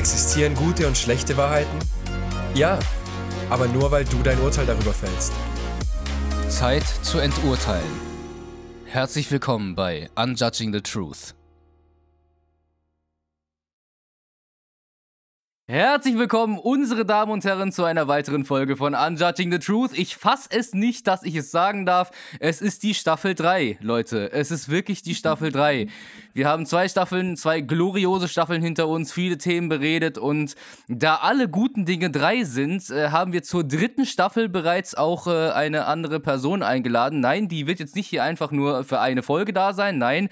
Existieren gute und schlechte Wahrheiten? Ja, aber nur weil du dein Urteil darüber fällst. Zeit zu enturteilen. Herzlich willkommen bei Unjudging the Truth. Herzlich willkommen, unsere Damen und Herren, zu einer weiteren Folge von Unjudging the Truth. Ich fass es nicht, dass ich es sagen darf. Es ist die Staffel 3, Leute. Es ist wirklich die Staffel 3. Wir haben zwei Staffeln, zwei gloriose Staffeln hinter uns, viele Themen beredet und da alle guten Dinge drei sind, äh, haben wir zur dritten Staffel bereits auch äh, eine andere Person eingeladen. Nein, die wird jetzt nicht hier einfach nur für eine Folge da sein. Nein.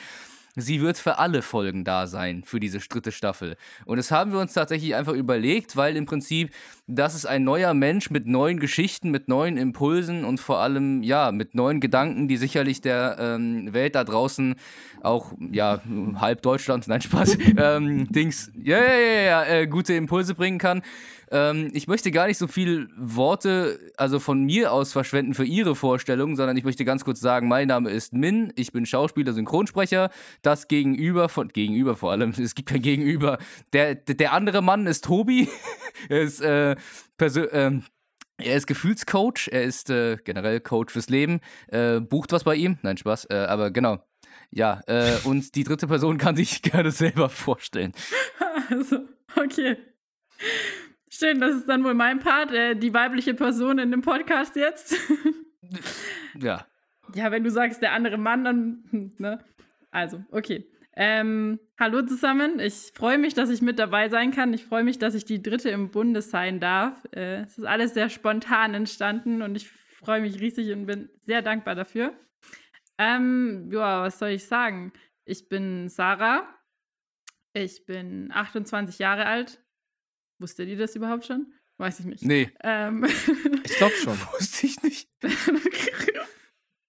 Sie wird für alle Folgen da sein, für diese dritte Staffel. Und das haben wir uns tatsächlich einfach überlegt, weil im Prinzip das ist ein neuer Mensch mit neuen Geschichten, mit neuen Impulsen und vor allem, ja, mit neuen Gedanken, die sicherlich der ähm, Welt da draußen auch, ja, halb Deutschland, nein, Spaß, ähm, Dings, ja, ja, ja, ja, äh, gute Impulse bringen kann. Ähm, ich möchte gar nicht so viel Worte, also von mir aus verschwenden für Ihre Vorstellung, sondern ich möchte ganz kurz sagen, mein Name ist Min, ich bin Schauspieler, Synchronsprecher. Das Gegenüber von, Gegenüber vor allem, es gibt kein Gegenüber. Der, der andere Mann ist Tobi. er ist, äh, ähm, er ist Gefühlscoach, er ist äh, generell Coach fürs Leben. Äh, bucht was bei ihm? Nein, Spaß. Äh, aber genau. Ja, äh, und die dritte Person kann sich gerne selber vorstellen. Also, okay. Schön, das ist dann wohl mein Part, äh, die weibliche Person in dem Podcast jetzt. ja. Ja, wenn du sagst, der andere Mann, dann, hm, ne? Also, okay. Ähm, hallo zusammen. Ich freue mich, dass ich mit dabei sein kann. Ich freue mich, dass ich die dritte im Bunde sein darf. Äh, es ist alles sehr spontan entstanden und ich freue mich riesig und bin sehr dankbar dafür. Ähm, ja, was soll ich sagen? Ich bin Sarah. Ich bin 28 Jahre alt. Wusste die das überhaupt schon? Weiß ich nicht. Nee. Ähm. Ich glaube schon. Wusste ich nicht.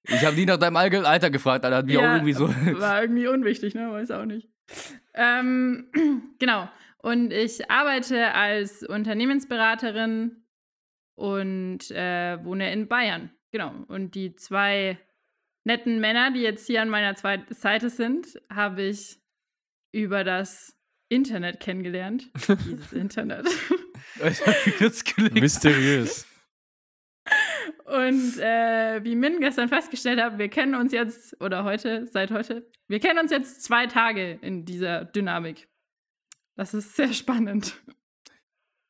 ich habe nie nach deinem Alter gefragt, Alter. Hat mich ja, auch irgendwie so. War irgendwie unwichtig, ne? Weiß auch nicht. Ähm, genau. Und ich arbeite als Unternehmensberaterin und äh, wohne in Bayern. Genau. Und die zwei netten Männer, die jetzt hier an meiner zweiten Seite sind, habe ich über das Internet kennengelernt. Dieses Internet. Mysteriös. Und äh, wie Min gestern festgestellt hat, wir kennen uns jetzt, oder heute, seit heute, wir kennen uns jetzt zwei Tage in dieser Dynamik. Das ist sehr spannend.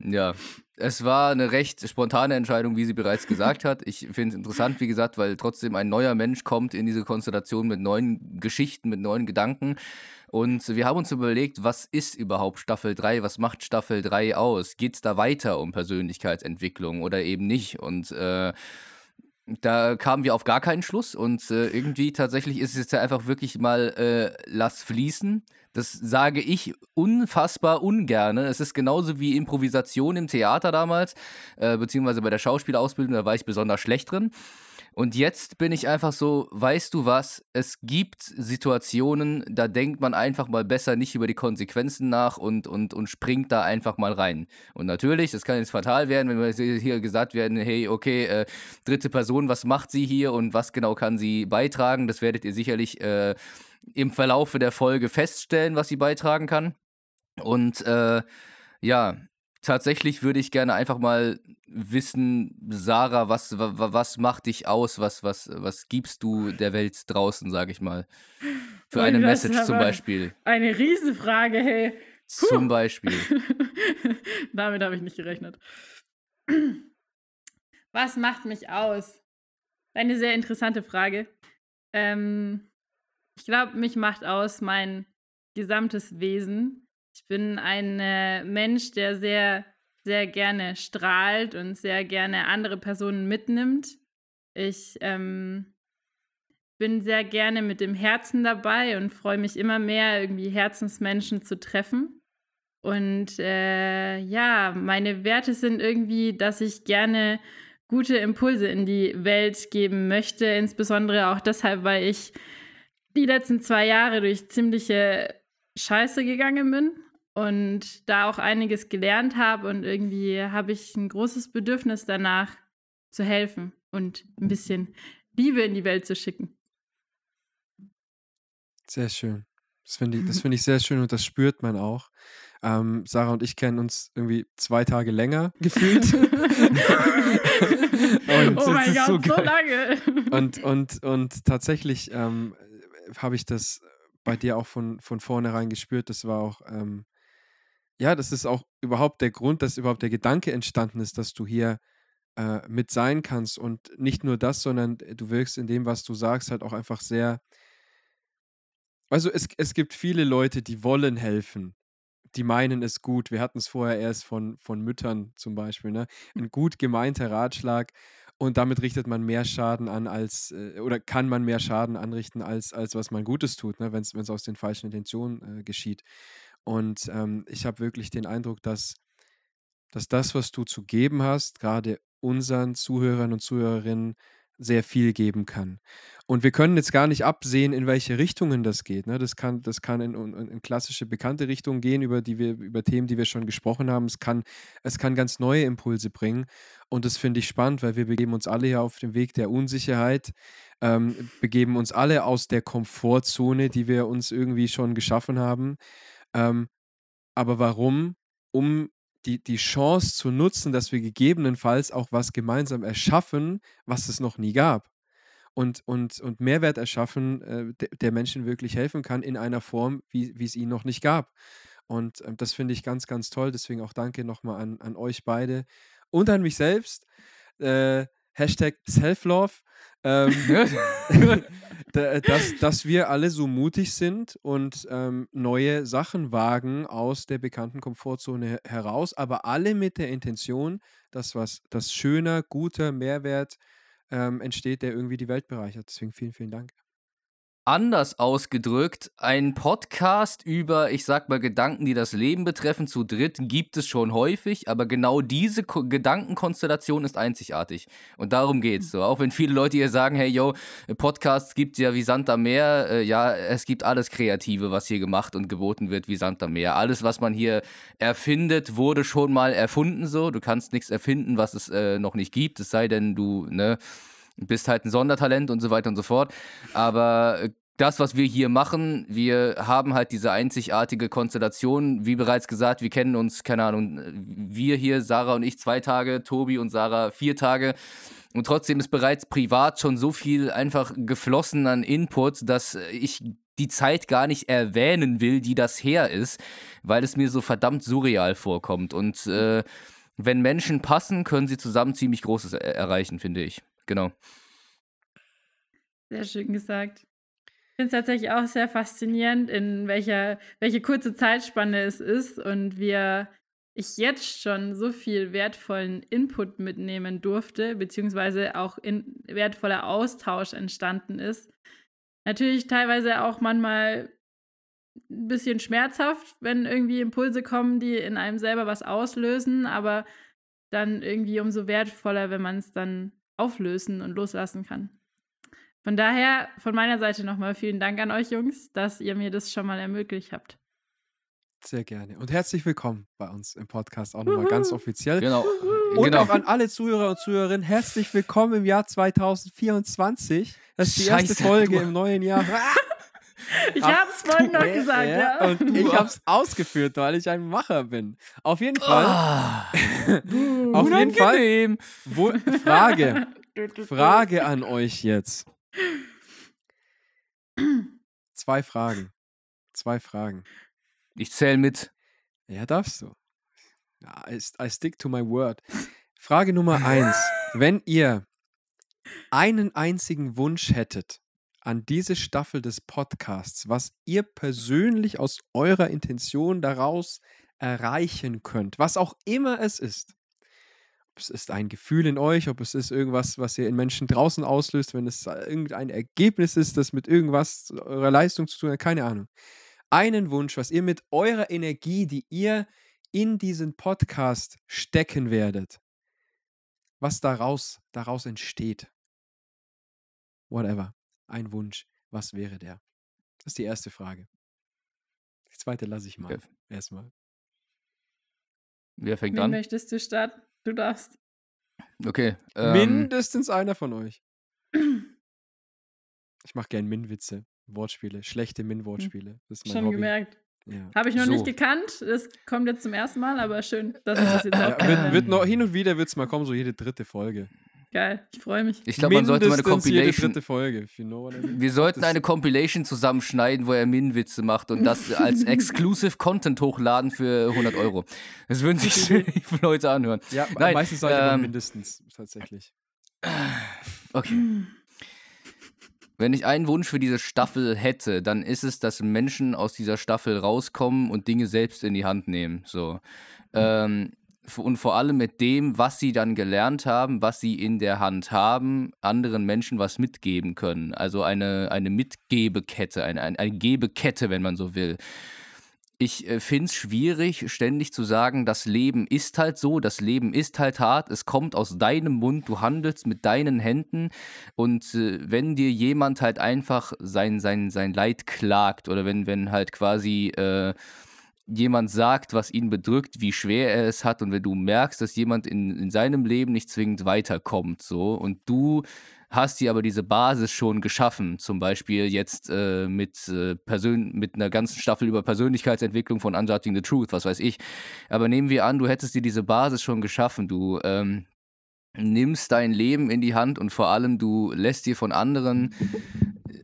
Ja, es war eine recht spontane Entscheidung, wie sie bereits gesagt hat. Ich finde es interessant, wie gesagt, weil trotzdem ein neuer Mensch kommt in diese Konstellation mit neuen Geschichten, mit neuen Gedanken. Und wir haben uns überlegt, was ist überhaupt Staffel 3? Was macht Staffel 3 aus? Geht es da weiter um Persönlichkeitsentwicklung oder eben nicht? Und äh, da kamen wir auf gar keinen Schluss und äh, irgendwie tatsächlich ist es jetzt einfach wirklich mal äh, lass fließen. Das sage ich unfassbar ungerne. Es ist genauso wie Improvisation im Theater damals, äh, beziehungsweise bei der Schauspielausbildung, da war ich besonders schlecht drin. Und jetzt bin ich einfach so, weißt du was, es gibt Situationen, da denkt man einfach mal besser nicht über die Konsequenzen nach und, und, und springt da einfach mal rein. Und natürlich, das kann jetzt fatal werden, wenn wir hier gesagt werden, hey, okay, äh, dritte Person, was macht sie hier und was genau kann sie beitragen? Das werdet ihr sicherlich äh, im Verlaufe der Folge feststellen, was sie beitragen kann. Und äh, ja, tatsächlich würde ich gerne einfach mal wissen, Sarah, was, was macht dich aus? Was, was, was gibst du der Welt draußen, sage ich mal? Für eine Message zum Beispiel. Eine Riesenfrage, hey. Puh. Zum Beispiel. Damit habe ich nicht gerechnet. Was macht mich aus? Eine sehr interessante Frage. Ähm, ich glaube, mich macht aus mein gesamtes Wesen. Ich bin ein äh, Mensch, der sehr, sehr gerne strahlt und sehr gerne andere Personen mitnimmt. Ich ähm, bin sehr gerne mit dem Herzen dabei und freue mich immer mehr, irgendwie Herzensmenschen zu treffen. Und äh, ja, meine Werte sind irgendwie, dass ich gerne gute Impulse in die Welt geben möchte, insbesondere auch deshalb, weil ich die letzten zwei Jahre durch ziemliche Scheiße gegangen bin und da auch einiges gelernt habe und irgendwie habe ich ein großes Bedürfnis danach zu helfen und ein bisschen Liebe in die Welt zu schicken. Sehr schön. Das finde ich, find ich sehr schön und das spürt man auch. Ähm, Sarah und ich kennen uns irgendwie zwei Tage länger gefühlt. und, oh mein Gott, so so, lange. und, und, und tatsächlich ähm, habe ich das bei dir auch von, von vornherein gespürt. Das war auch, ähm, ja, das ist auch überhaupt der Grund, dass überhaupt der Gedanke entstanden ist, dass du hier äh, mit sein kannst. Und nicht nur das, sondern du wirkst in dem, was du sagst, halt auch einfach sehr. Also es, es gibt viele Leute, die wollen helfen. Die meinen es gut. Wir hatten es vorher erst von, von Müttern zum Beispiel. Ne? Ein gut gemeinter Ratschlag und damit richtet man mehr Schaden an als, äh, oder kann man mehr Schaden anrichten, als, als was man Gutes tut, ne? wenn es aus den falschen Intentionen äh, geschieht. Und ähm, ich habe wirklich den Eindruck, dass, dass das, was du zu geben hast, gerade unseren Zuhörern und Zuhörerinnen sehr viel geben kann. Und wir können jetzt gar nicht absehen, in welche Richtungen das geht. Ne? Das kann, das kann in, in, in klassische bekannte Richtungen gehen, über die wir, über Themen, die wir schon gesprochen haben. Es kann, es kann ganz neue Impulse bringen. Und das finde ich spannend, weil wir begeben uns alle ja auf den Weg der Unsicherheit, ähm, begeben uns alle aus der Komfortzone, die wir uns irgendwie schon geschaffen haben. Ähm, aber warum? Um die, die Chance zu nutzen, dass wir gegebenenfalls auch was gemeinsam erschaffen, was es noch nie gab. Und, und, und Mehrwert erschaffen, äh, der, der Menschen wirklich helfen kann in einer Form, wie, wie es ihn noch nicht gab. Und ähm, das finde ich ganz, ganz toll. Deswegen auch danke nochmal an, an euch beide und an mich selbst. Äh, Hashtag Self-Love. Ähm, da- dass, dass wir alle so mutig sind und ähm, neue Sachen wagen aus der bekannten Komfortzone he- heraus, aber alle mit der Intention, dass was, dass schöner, guter Mehrwert ähm, entsteht, der irgendwie die Welt bereichert. Deswegen vielen, vielen Dank. Anders ausgedrückt, ein Podcast über, ich sag mal, Gedanken, die das Leben betreffen, zu dritt gibt es schon häufig, aber genau diese Ko Gedankenkonstellation ist einzigartig. Und darum geht's so. Auch wenn viele Leute hier sagen, hey, yo, Podcasts gibt ja wie Sand am Meer. Äh, ja, es gibt alles Kreative, was hier gemacht und geboten wird, wie Sand am Meer. Alles, was man hier erfindet, wurde schon mal erfunden so. Du kannst nichts erfinden, was es äh, noch nicht gibt, es sei denn, du, ne, bist halt ein Sondertalent und so weiter und so fort. Aber äh, das, was wir hier machen, wir haben halt diese einzigartige Konstellation. Wie bereits gesagt, wir kennen uns, keine Ahnung, wir hier, Sarah und ich, zwei Tage, Tobi und Sarah vier Tage. Und trotzdem ist bereits privat schon so viel einfach geflossen an Input, dass ich die Zeit gar nicht erwähnen will, die das her ist, weil es mir so verdammt surreal vorkommt. Und äh, wenn Menschen passen, können sie zusammen ziemlich Großes er erreichen, finde ich. Genau. Sehr schön gesagt. Ich finde es tatsächlich auch sehr faszinierend, in welcher, welche kurze Zeitspanne es ist und wir ich jetzt schon so viel wertvollen Input mitnehmen durfte, beziehungsweise auch in, wertvoller Austausch entstanden ist. Natürlich teilweise auch manchmal ein bisschen schmerzhaft, wenn irgendwie Impulse kommen, die in einem selber was auslösen, aber dann irgendwie umso wertvoller, wenn man es dann auflösen und loslassen kann. Von daher von meiner Seite nochmal vielen Dank an euch Jungs, dass ihr mir das schon mal ermöglicht habt. Sehr gerne. Und herzlich willkommen bei uns im Podcast auch nochmal ganz offiziell. Genau. Und genau. auch an alle Zuhörer und Zuhörerinnen, herzlich willkommen im Jahr 2024. Das ist die erste Scheiße, Folge du- im neuen Jahr. Ich Ach, hab's vorhin noch Ja, gesagt, ja. Und ich habe es ausgeführt, weil ich ein Macher bin. Auf jeden Fall. Ah, auf jeden Fall. Wo, Frage. Frage an euch jetzt. Zwei Fragen. Zwei Fragen. Ich zähle mit. Ja, darfst du. Ja, I, I stick to my word. Frage Nummer eins. Wenn ihr einen einzigen Wunsch hättet an diese Staffel des Podcasts, was ihr persönlich aus eurer Intention daraus erreichen könnt, was auch immer es ist, es ist ein Gefühl in euch, ob es ist irgendwas, was ihr in Menschen draußen auslöst, wenn es irgendein Ergebnis ist, das mit irgendwas eurer Leistung zu tun hat, keine Ahnung. Einen Wunsch, was ihr mit eurer Energie, die ihr in diesen Podcast stecken werdet, was daraus, daraus entsteht. Whatever. Ein Wunsch. Was wäre der? Das ist die erste Frage. Die zweite lasse ich mal. Okay. Erstmal. Wer fängt Wen an? möchtest du starten? Du darfst. Okay. Ähm, Mindestens einer von euch. Ich mache gern Min-Witze. Wortspiele. Schlechte Min-Wortspiele. Das ist mein Schon Hobby. gemerkt. Ja. Habe ich noch So. nicht gekannt. Das kommt jetzt zum ersten Mal, aber schön, dass ich das jetzt auch Ja, wird, wird noch, hin und wieder wird es mal kommen, so jede dritte Folge. Geil, ich freue mich. Ich glaube, man sollte mal eine Compilation. dritte Folge. You know I mean. Wir sollten Das- eine Compilation zusammenschneiden, wo er Min-Witze macht und das als Exclusive Content hochladen für 100 Euro. Das würden sich viele Leute anhören. Ja, Nein, meistens aber ähm, mindestens, tatsächlich. Okay. Wenn ich einen Wunsch für diese Staffel hätte, dann ist es, dass Menschen aus dieser Staffel rauskommen und Dinge selbst in die Hand nehmen. So. Ähm, und vor allem mit dem, was sie dann gelernt haben, was sie in der Hand haben, anderen Menschen was mitgeben können. Also eine, eine Mitgebekette, eine, eine, eine Gebekette, wenn man so will. Ich äh, finde es schwierig, ständig zu sagen, das Leben ist halt so, das Leben ist halt hart, es kommt aus deinem Mund, du handelst mit deinen Händen und äh, wenn dir jemand halt einfach sein, sein, sein Leid klagt oder wenn, wenn halt quasi äh, jemand sagt, was ihn bedrückt, wie schwer er es hat und wenn du merkst, dass jemand in, in seinem Leben nicht zwingend weiterkommt, so und du hast dir aber diese Basis schon geschaffen, zum Beispiel jetzt äh, mit, äh, mit einer ganzen Staffel über Persönlichkeitsentwicklung von Unjudging the Truth, was weiß ich. Aber nehmen wir an, du hättest dir diese Basis schon geschaffen, du ähm, nimmst dein Leben in die Hand und vor allem du lässt dir von anderen,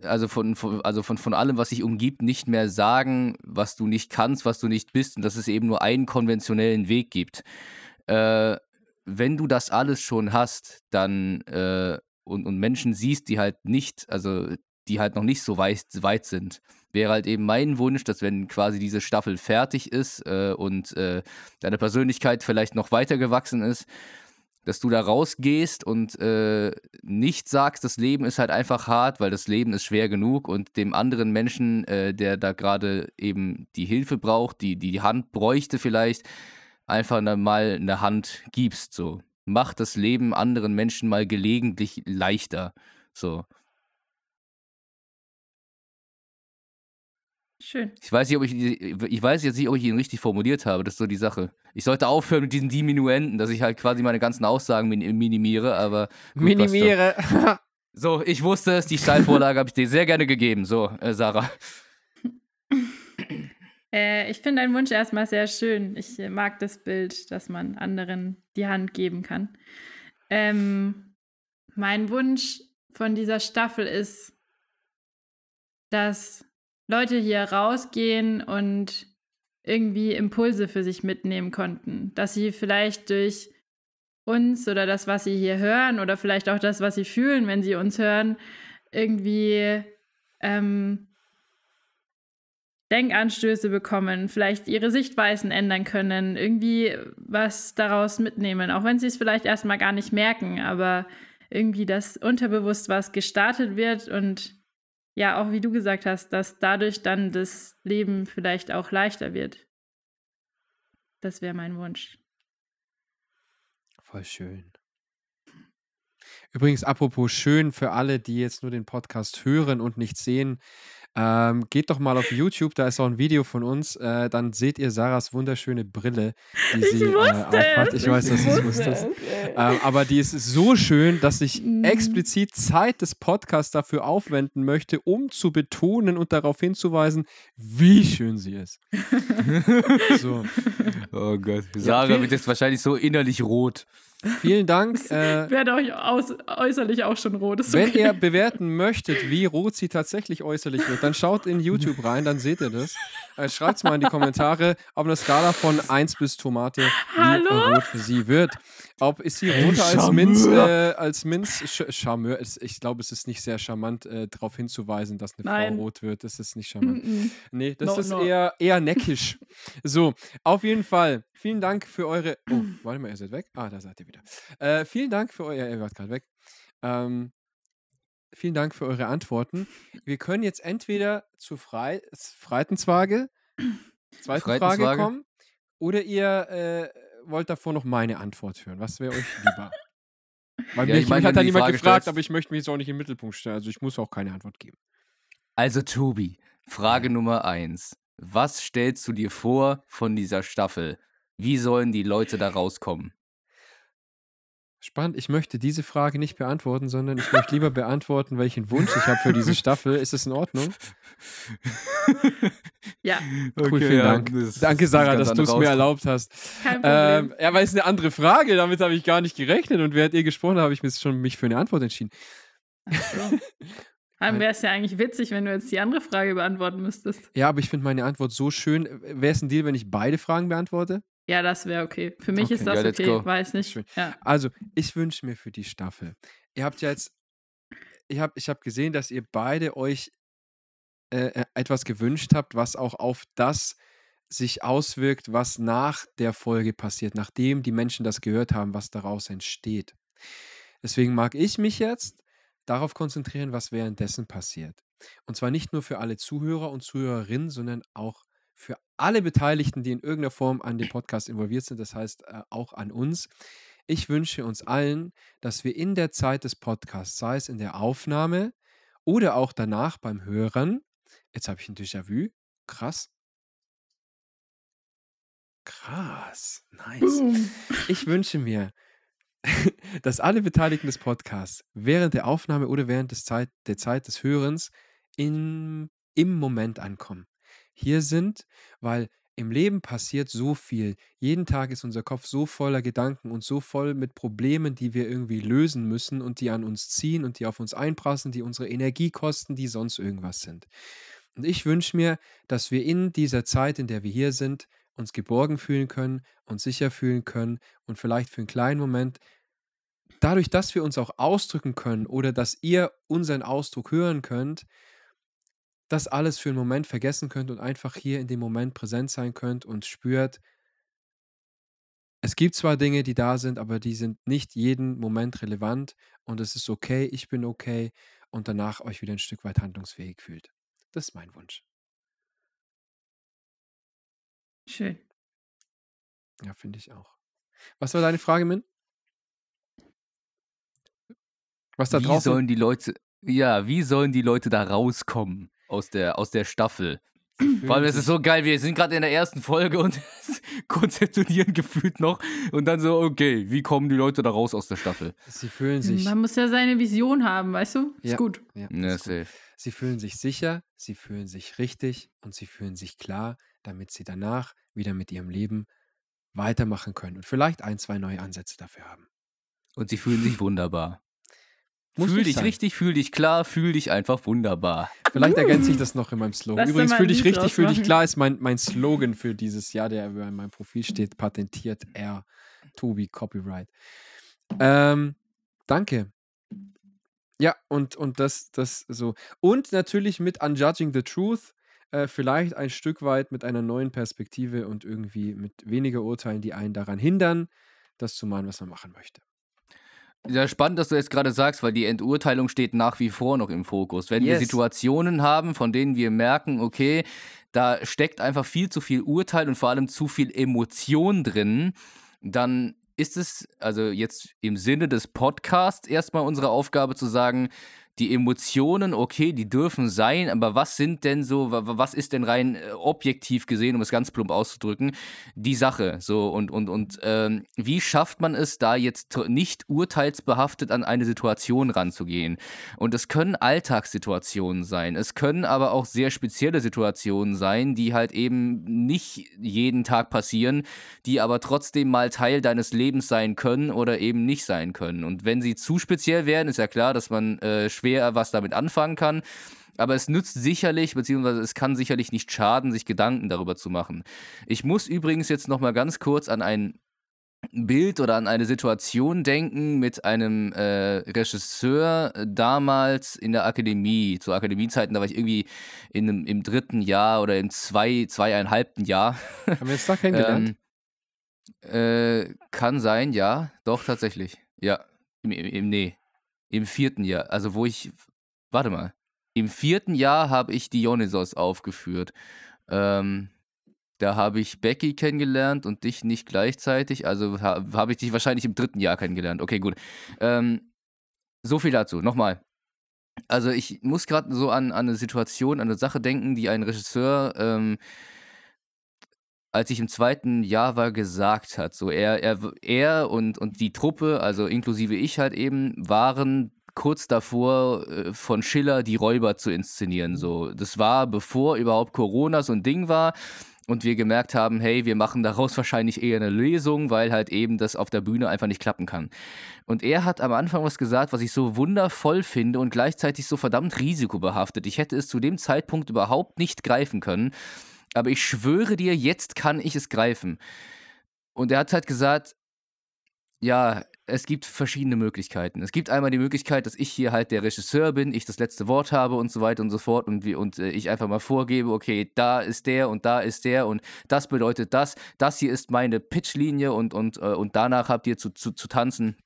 also von, von, also von, von allem, was dich umgibt, nicht mehr sagen, was du nicht kannst, was du nicht bist und dass es eben nur einen konventionellen Weg gibt. Äh, wenn du das alles schon hast, dann äh, und, und Menschen siehst, die halt nicht, also die halt noch nicht so weit, weit sind, wäre halt eben mein Wunsch, dass wenn quasi diese Staffel fertig ist äh, und äh, deine Persönlichkeit vielleicht noch weiter gewachsen ist, dass du da rausgehst und äh, nicht sagst, das Leben ist halt einfach hart, weil das Leben ist schwer genug und dem anderen Menschen, äh, der da gerade eben die Hilfe braucht, die die Hand bräuchte vielleicht, einfach mal eine Hand gibst. So. Mach das Leben anderen Menschen mal gelegentlich leichter. So. Schön. Ich weiß nicht, ob ich, ich weiß jetzt nicht, ob ich ihn richtig formuliert habe. Das ist so die Sache. Ich sollte aufhören mit diesen Diminuenten, dass ich halt quasi meine ganzen Aussagen min minimiere, aber. gut. Minimiere. So, ich wusste es, die Steilvorlage habe ich dir sehr gerne gegeben. So, äh, Sarah. Äh, ich finde deinen Wunsch erstmal sehr schön. Ich äh, mag das Bild, dass man anderen die Hand geben kann. Ähm, mein Wunsch von dieser Staffel ist, dass Leute hier rausgehen und irgendwie Impulse für sich mitnehmen konnten. Dass sie vielleicht durch uns oder das, was sie hier hören oder vielleicht auch das, was sie fühlen, wenn sie uns hören, irgendwie ähm, Denkanstöße bekommen, vielleicht ihre Sichtweisen ändern können, irgendwie was daraus mitnehmen, auch wenn sie es vielleicht erstmal gar nicht merken, aber irgendwie das unterbewusst was gestartet wird und ja, auch wie du gesagt hast, dass dadurch dann das Leben vielleicht auch leichter wird. Das wäre mein Wunsch. Voll schön. Übrigens, apropos schön für alle, die jetzt nur den Podcast hören und nicht sehen, ähm, geht doch mal auf YouTube, da ist auch ein Video von uns. Äh, dann seht ihr Sarahs wunderschöne Brille, die sie äh, aufhat. Ich weiß, dass du es wusstest. Ähm, aber die ist so schön, dass ich Mhm. explizit Zeit des Podcasts dafür aufwenden möchte, um zu betonen und darauf hinzuweisen, wie schön sie ist. so, Oh Gott. Sarah wird jetzt wahrscheinlich so innerlich rot. Vielen Dank. Äh, Werde euch aus, äußerlich auch schon rot. Ist Wenn okay. ihr bewerten möchtet, wie rot sie tatsächlich äußerlich wird, dann schaut in YouTube rein, dann seht ihr das. Äh, Schreibt es mal in die Kommentare auf einer Skala von 1 bis Tomate, wie Hallo? rot sie wird. Ob ist sie roter als Minz, äh, als Minz Sch Charmeur? Ich glaube, es ist nicht sehr charmant, äh, darauf hinzuweisen, dass eine Nein. Frau rot wird. Das ist nicht charmant. Mm-mm. Nee, das No, ist no. Eher, eher neckisch. So, auf jeden Fall. Vielen Dank für eure. Oh, warte mal, ihr seid weg. Ah, da seid ihr wieder. Äh, vielen Dank für euer. Ihr wart gerade weg. Ähm, vielen Dank für eure Antworten. Wir können jetzt entweder zu Frei Freitenswage, zweite Frage Freitenswage? kommen, oder ihr äh, wollt davor noch meine Antwort hören. Was wäre euch lieber? Weil Ja, mich, ich meine, mich hat da niemand Frage gefragt, stellst- aber ich möchte mich jetzt auch nicht im Mittelpunkt stellen. Also ich muss auch keine Antwort geben. Also, Tobi, Frage Nummer eins. Was stellst du dir vor von dieser Staffel? Wie sollen die Leute da rauskommen? Spannend. Ich möchte diese Frage nicht beantworten, sondern ich möchte lieber beantworten, welchen Wunsch ich habe für diese Staffel. Ist das in Ordnung? Ja, Cool, vielen Dank. Danke, Sarah, dass du es mir erlaubt hast. kein Problem. Ähm, ja, weil es eine andere Frage. Damit habe ich gar nicht gerechnet. Und während ihr gesprochen habt, habe ich mich schon mich für eine Antwort entschieden. so. Dann wäre es ja eigentlich witzig, wenn du jetzt die andere Frage beantworten müsstest. Ja, aber ich finde meine Antwort so schön. Wäre es ein Deal, wenn ich beide Fragen beantworte? Ja, das wäre okay. Für mich Okay. ist das Ja, okay. go. Weiß nicht. Ja. Also, ich wünsche mir für die Staffel. Ihr habt ja jetzt, ich habe ich hab gesehen, dass ihr beide euch äh, äh, etwas gewünscht habt, was auch auf das sich auswirkt, was nach der Folge passiert, nachdem die Menschen das gehört haben, was daraus entsteht. Deswegen mag ich mich jetzt darauf konzentrieren, was währenddessen passiert. Und zwar nicht nur für alle Zuhörer und Zuhörerinnen, sondern auch für alle Beteiligten, die in irgendeiner Form an dem Podcast involviert sind, das heißt äh, auch an uns. Ich wünsche uns allen, dass wir in der Zeit des Podcasts, sei es in der Aufnahme oder auch danach beim Hören, jetzt habe ich ein Déjà-vu, krass. Krass, nice. Boom. Ich wünsche mir, dass alle Beteiligten des Podcasts während der Aufnahme oder während des Zeit, der Zeit des Hörens in, im Moment ankommen. Hier sind, weil im Leben passiert so viel. Jeden Tag ist unser Kopf so voller Gedanken und so voll mit Problemen, die wir irgendwie lösen müssen und die an uns ziehen und die auf uns einprassen, die unsere Energie kosten, die sonst irgendwas sind. Und ich wünsche mir, dass wir in dieser Zeit, in der wir hier sind, uns geborgen fühlen können, uns sicher fühlen können und vielleicht für einen kleinen Moment, dadurch, dass wir uns auch ausdrücken können oder dass ihr unseren Ausdruck hören könnt, das alles für einen Moment vergessen könnt und einfach hier in dem Moment präsent sein könnt und spürt, es gibt zwar Dinge, die da sind, aber die sind nicht jeden Moment relevant und es ist okay, ich bin okay und danach euch wieder ein Stück weit handlungsfähig fühlt. Das ist mein Wunsch. Schön. Ja, finde ich auch. Was war deine Frage, Min? Was da wie draußen? sollen die Leute, ja, wie sollen die Leute da rauskommen aus der, aus der Staffel? Vor allem, es ist so geil, wir sind gerade in der ersten Folge und konzeptionieren gefühlt noch und dann so, okay, wie kommen die Leute da raus aus der Staffel? Sie fühlen sich. Man muss ja seine Vision haben, weißt du? Ist Ja. gut. Ja, Ja, ist gut. Sie fühlen sich sicher, sie fühlen sich richtig und sie fühlen sich klar, damit sie danach wieder mit ihrem Leben weitermachen können und vielleicht ein, zwei neue Ansätze dafür haben. Und sie fühlen sich wunderbar. Muss fühl dich sein. richtig, fühl dich klar, fühl dich einfach wunderbar. Vielleicht ergänze ich das noch in meinem Slogan. Lass Übrigens, fühl dich Lied richtig, fühl dich klar ist mein, mein Slogan für dieses Jahr, der über meinem Profil steht, patentiert R. Tobi Copyright. Ähm, danke. Ja, und, und das, das so. Und natürlich mit Unjudging the Truth, äh, vielleicht ein Stück weit mit einer neuen Perspektive und irgendwie mit weniger Urteilen, die einen daran hindern, das zu machen, was man machen möchte. Ja, spannend, dass du jetzt gerade sagst, weil die Enturteilung steht nach wie vor noch im Fokus. Wenn wir Yes. Situationen haben, von denen wir merken, okay, da steckt einfach viel zu viel Urteil und vor allem zu viel Emotion drin, dann ist es, also jetzt im Sinne des Podcasts, erstmal unsere Aufgabe zu sagen, die Emotionen, okay, die dürfen sein, aber was sind denn so, wa- wa- was ist denn rein äh, objektiv gesehen, um es ganz plump auszudrücken, die Sache? So und und und ähm, wie schafft man es, da jetzt nicht urteilsbehaftet an eine Situation ranzugehen? Und es können Alltagssituationen sein, es können aber auch sehr spezielle Situationen sein, die halt eben nicht jeden Tag passieren, die aber trotzdem mal Teil deines Lebens sein können oder eben nicht sein können. Und wenn sie zu speziell werden, ist ja klar, dass man äh, was damit anfangen kann. Aber es nützt sicherlich, beziehungsweise es kann sicherlich nicht schaden, sich Gedanken darüber zu machen. Ich muss übrigens jetzt noch mal ganz kurz an ein Bild oder an eine Situation denken mit einem äh, Regisseur damals in der Akademie. Zu Akademiezeiten, da war ich irgendwie in einem, im dritten Jahr oder im zwei, zweieinhalbten Jahr. Haben wir jetzt da kennengelernt? Ähm, äh, kann sein, ja. Doch, tatsächlich. Ja. Im, im, im, nee. Im vierten Jahr. Also, wo ich. Warte mal. Im vierten Jahr habe ich Dionysos aufgeführt. Ähm, da habe ich Becky kennengelernt und dich nicht gleichzeitig. Also ha, habe ich dich wahrscheinlich im dritten Jahr kennengelernt. Okay, gut. Ähm, so viel dazu. Nochmal. Also ich muss gerade so an, an eine Situation, an eine Sache denken, die ein Regisseur ähm, als ich im zweiten Jahr war, gesagt hat. So, er, er, er und, und die Truppe, also inklusive ich halt eben, waren kurz davor, äh, von Schiller die Räuber zu inszenieren. So, das war bevor überhaupt Corona so ein Ding war und wir gemerkt haben, hey, wir machen daraus wahrscheinlich eher eine Lesung, weil halt eben das auf der Bühne einfach nicht klappen kann. Und er hat am Anfang was gesagt, was ich so wundervoll finde und gleichzeitig so verdammt risikobehaftet. Ich hätte es zu dem Zeitpunkt überhaupt nicht greifen können, aber ich schwöre dir, jetzt kann ich es greifen. Und er hat halt gesagt, ja, es gibt verschiedene Möglichkeiten. Es gibt einmal die Möglichkeit, dass ich hier halt der Regisseur bin, ich das letzte Wort habe und so weiter und so fort und, wie, und äh, ich einfach mal vorgebe, okay, da ist der und da ist der und das bedeutet das, das hier ist meine Pitchlinie und, und, äh, und danach habt ihr zu, zu, zu tanzen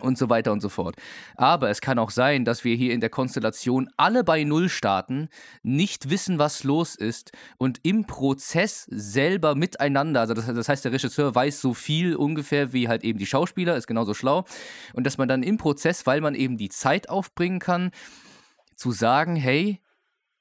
und so weiter und so fort. Aber es kann auch sein, dass wir hier in der Konstellation alle bei Null starten, nicht wissen, was los ist und im Prozess selber miteinander, also das, das, heißt, der Regisseur weiß so viel ungefähr wie halt eben die Schauspieler, ist genauso schlau und dass man dann im Prozess, weil man eben die Zeit aufbringen kann, zu sagen, hey,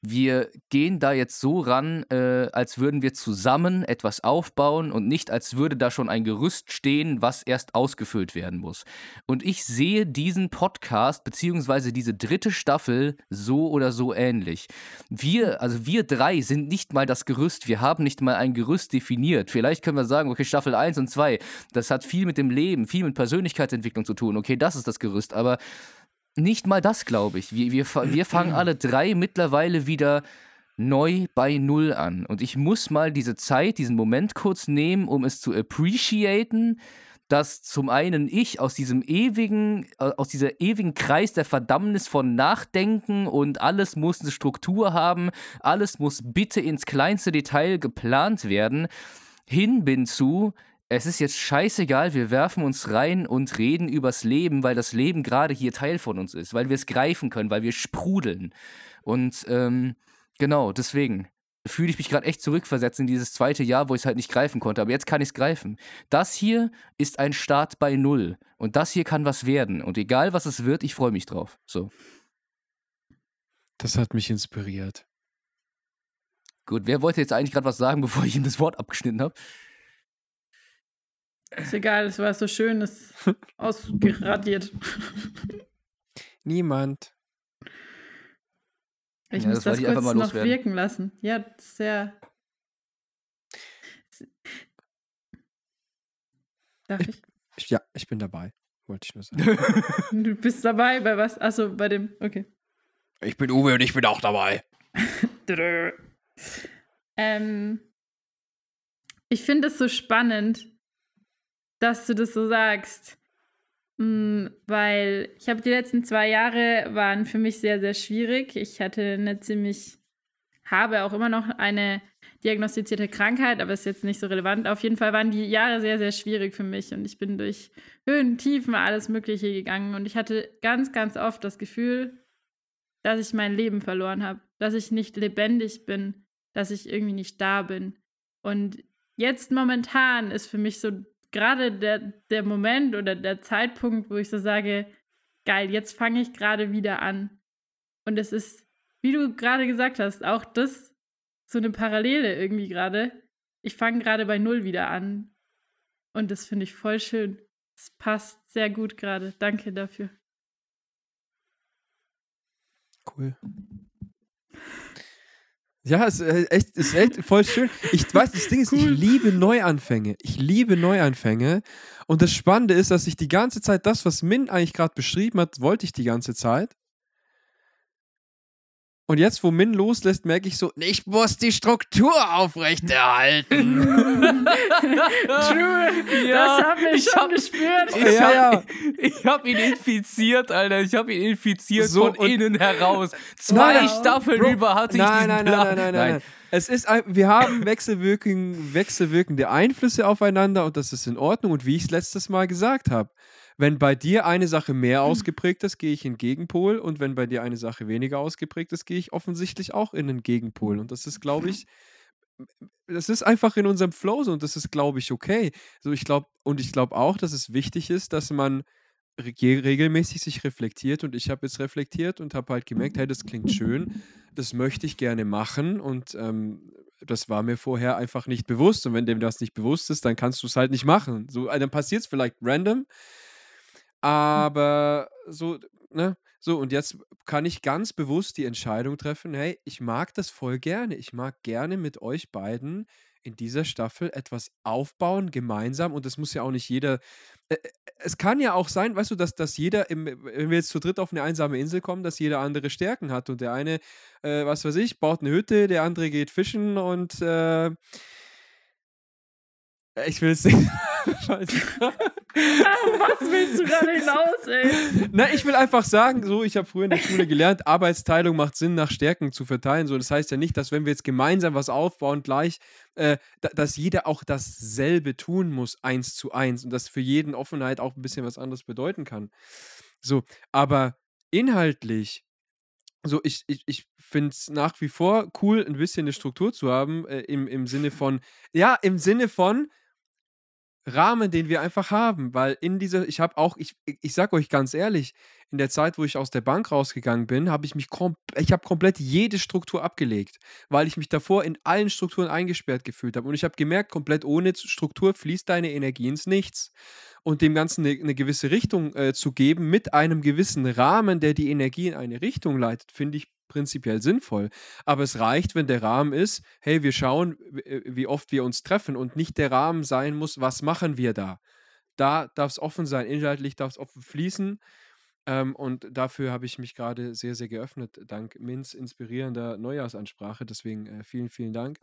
wir gehen da jetzt so ran, äh, als würden wir zusammen etwas aufbauen und nicht als würde da schon ein Gerüst stehen, was erst ausgefüllt werden muss. Und ich sehe diesen Podcast beziehungsweise diese dritte Staffel so oder so ähnlich. Wir, also wir drei sind nicht mal das Gerüst, wir haben nicht mal ein Gerüst definiert. Vielleicht können wir sagen, okay, Staffel 1 und 2, das hat viel mit dem Leben, viel mit Persönlichkeitsentwicklung zu tun. Okay, das ist das Gerüst, aber nicht mal das, glaube ich. Wir, wir, wir fangen alle drei mittlerweile wieder neu bei Null an. Und ich muss mal diese Zeit, diesen Moment kurz nehmen, um es zu appreciaten, dass zum einen ich aus diesem ewigen, äh, aus dieser ewigen Kreis der Verdammnis von Nachdenken und alles muss eine Struktur haben, alles muss bitte ins kleinste Detail geplant werden, hin bin zu, es ist jetzt scheißegal, wir werfen uns rein und reden übers Leben, weil das Leben gerade hier Teil von uns ist, weil wir es greifen können, weil wir sprudeln. Und ähm, genau, deswegen fühle ich mich gerade echt zurückversetzt in dieses zweite Jahr, wo ich es halt nicht greifen konnte. Aber jetzt kann ich es greifen. Das hier ist ein Start bei Null. Und das hier kann was werden. Und egal, was es wird, ich freue mich drauf. So. Das hat mich inspiriert. Gut, wer wollte jetzt eigentlich gerade was sagen, bevor ich ihm das Wort abgeschnitten habe? Ist egal, es war so schön, es ausgeradiert. Niemand. Ich Ja, muss das das kurz mal noch loswerden. wirken lassen. Ja, sehr. Darf ich? Ich, ja, ich bin dabei, wollte ich nur sagen. Du bist dabei bei was? Achso, bei dem. Okay. ich bin Uwe und ich bin auch dabei. Ähm, ich finde es so spannend, dass du das so sagst. Mm, Weil ich habe die letzten zwei Jahre waren für mich sehr, sehr schwierig. Ich hatte eine ziemlich, habe auch immer noch eine diagnostizierte Krankheit, aber ist jetzt nicht so relevant. Auf jeden Fall waren die Jahre sehr, sehr schwierig für mich und ich bin durch Höhen, Tiefen, alles Mögliche gegangen und ich hatte ganz, ganz oft das Gefühl, dass ich mein Leben verloren habe, dass ich nicht lebendig bin, dass ich irgendwie nicht da bin. Und jetzt momentan ist für mich so gerade der, der Moment oder der Zeitpunkt, wo ich so sage, geil, jetzt fange ich gerade wieder an. Und es ist, wie du gerade gesagt hast, auch das so eine Parallele irgendwie gerade. Ich fange gerade bei Null wieder an. Und das finde ich voll schön. Es passt sehr gut gerade. Danke dafür. Cool. Ja, es ist äh, echt, ist echt voll schön. Ich weiß, das Ding ist, ich liebe Neuanfänge. Ich liebe Neuanfänge. Und das Spannende ist, dass ich die ganze Zeit das, was Min eigentlich gerade beschrieben hat, wollte ich die ganze Zeit. Und jetzt, wo Min loslässt, merke ich so, ich muss die Struktur aufrechterhalten. True. Ja, das haben wir ich schon hab- gespürt. Ich Ja, hab, ja. Ich habe ihn infiziert, Alter. Ich habe ihn infiziert So, von innen heraus. Zwei Nein, Staffeln Bro, über hatte ich nein, diesen nein, Plan. nein, nein, nein, nein, Es ist, ein- wir haben wechselwirken, wechselwirkende Einflüsse aufeinander und das ist in Ordnung. Und wie ich es letztes Mal gesagt habe, wenn bei dir eine Sache mehr ausgeprägt ist, gehe ich in den Gegenpol und wenn bei dir eine Sache weniger ausgeprägt ist, gehe ich offensichtlich auch in den Gegenpol. Und das ist, glaube ich, das ist einfach in unserem Flow so und das ist, glaube ich, okay. So, ich glaube, und ich glaube auch, dass es wichtig ist, dass man regelmäßig sich reflektiert und ich habe jetzt reflektiert und habe halt gemerkt, hey, das klingt schön, das möchte ich gerne machen und ähm, das war mir vorher einfach nicht bewusst. Und wenn dem das nicht bewusst ist, dann kannst du es halt nicht machen. So, äh, dann passiert es vielleicht random, aber so, ne? So, und jetzt kann ich ganz bewusst die Entscheidung treffen, hey, ich mag das voll gerne. Ich mag gerne mit euch beiden in dieser Staffel etwas aufbauen, gemeinsam. Und das muss ja auch nicht jeder. Äh, äh, es kann ja auch sein, weißt du, dass, dass jeder, im, wenn wir jetzt zu dritt auf eine einsame Insel kommen, dass jeder andere Stärken hat. Und der eine, äh, was weiß ich, baut eine Hütte, der andere geht fischen und äh, ich will es nicht. Was willst du da hinaus, ey? Na, ich will einfach sagen, so, ich habe früher in der Schule gelernt, Arbeitsteilung macht Sinn, nach Stärken zu verteilen. So, das heißt ja nicht, dass wenn wir jetzt gemeinsam was aufbauen, gleich, äh, dass jeder auch dasselbe tun muss, eins zu eins. Und dass für jeden Offenheit auch ein bisschen was anderes bedeuten kann. So, aber inhaltlich so, ich, ich, ich finde es nach wie vor cool, ein bisschen eine Struktur zu haben, äh, im, im Sinne von, ja, im Sinne von, Rahmen, den wir einfach haben, weil in dieser, ich habe auch, ich, ich sag euch ganz ehrlich, in der Zeit, wo ich aus der Bank rausgegangen bin, habe ich mich kom ich habe komplett jede Struktur abgelegt, weil ich mich davor in allen Strukturen eingesperrt gefühlt habe. Und ich habe gemerkt, komplett ohne Struktur fließt deine Energie ins Nichts. Und dem Ganzen eine, eine gewisse Richtung äh, zu geben mit einem gewissen Rahmen, der die Energie in eine Richtung leitet, finde ich prinzipiell sinnvoll. Aber es reicht, wenn der Rahmen ist, hey, wir schauen, äh, wie oft wir uns treffen und nicht der Rahmen sein muss, was machen wir da. Da darf es offen sein, inhaltlich darf es offen fließen. Ähm, und dafür habe ich mich gerade sehr, sehr geöffnet, dank Minz inspirierender Neujahrsansprache. Deswegen äh, vielen, vielen Dank.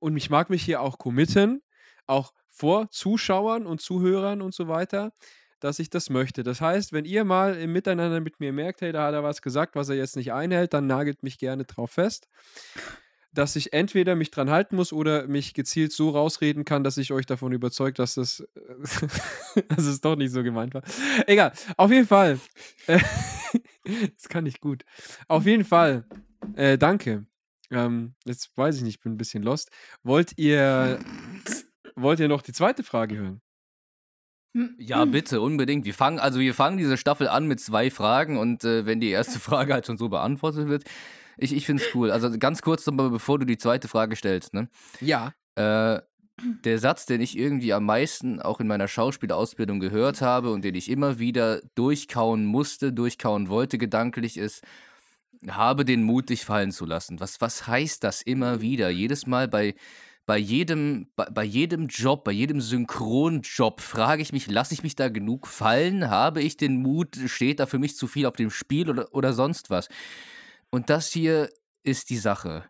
Und ich mag mich hier auch committen, auch vor Zuschauern und Zuhörern und so weiter dass ich das möchte. Das heißt, wenn ihr mal im Miteinander mit mir merkt, hey, da hat er was gesagt, was er jetzt nicht einhält, dann nagelt mich gerne drauf fest, dass ich entweder mich dran halten muss oder mich gezielt so rausreden kann, dass ich euch davon überzeugt, dass das, dass es doch nicht so gemeint war. Egal, auf jeden Fall. das kann ich gut. Auf jeden Fall. Äh, danke. Ähm, jetzt weiß ich nicht, bin ein bisschen lost. Wollt ihr, wollt ihr noch die zweite Frage hören? Hm. Ja, bitte, unbedingt. Wir fangen, also wir fangen diese Staffel an mit zwei Fragen und äh, wenn die erste Frage halt schon so beantwortet wird, ich, ich finde es cool. Also ganz kurz nochmal, bevor du die zweite Frage stellst, ne? Ja. Äh, der Satz, den ich irgendwie am meisten auch in meiner Schauspielausbildung gehört habe und den ich immer wieder durchkauen musste, durchkauen wollte, gedanklich ist, habe den Mut, dich fallen zu lassen. Was, was heißt das immer wieder? Jedes Mal bei bei jedem, bei, bei jedem Job, bei jedem Synchronjob frage ich mich, lasse ich mich da genug fallen? Habe ich den Mut? Steht da für mich zu viel auf dem Spiel oder, oder sonst was? Und das hier ist die Sache.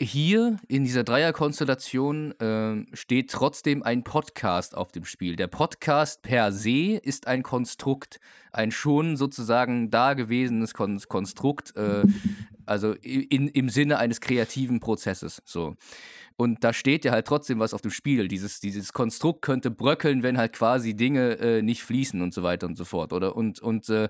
Hier in dieser Dreierkonstellation äh, steht trotzdem ein Podcast auf dem Spiel. Der Podcast per se ist ein Konstrukt, ein schon sozusagen dagewesenes Kon Konstrukt, äh, also in, im Sinne eines kreativen Prozesses. So. Und da steht ja halt trotzdem was auf dem Spiel. Dieses, dieses Konstrukt könnte bröckeln, wenn halt quasi Dinge äh, nicht fließen und so weiter und so fort, oder? Und, und äh,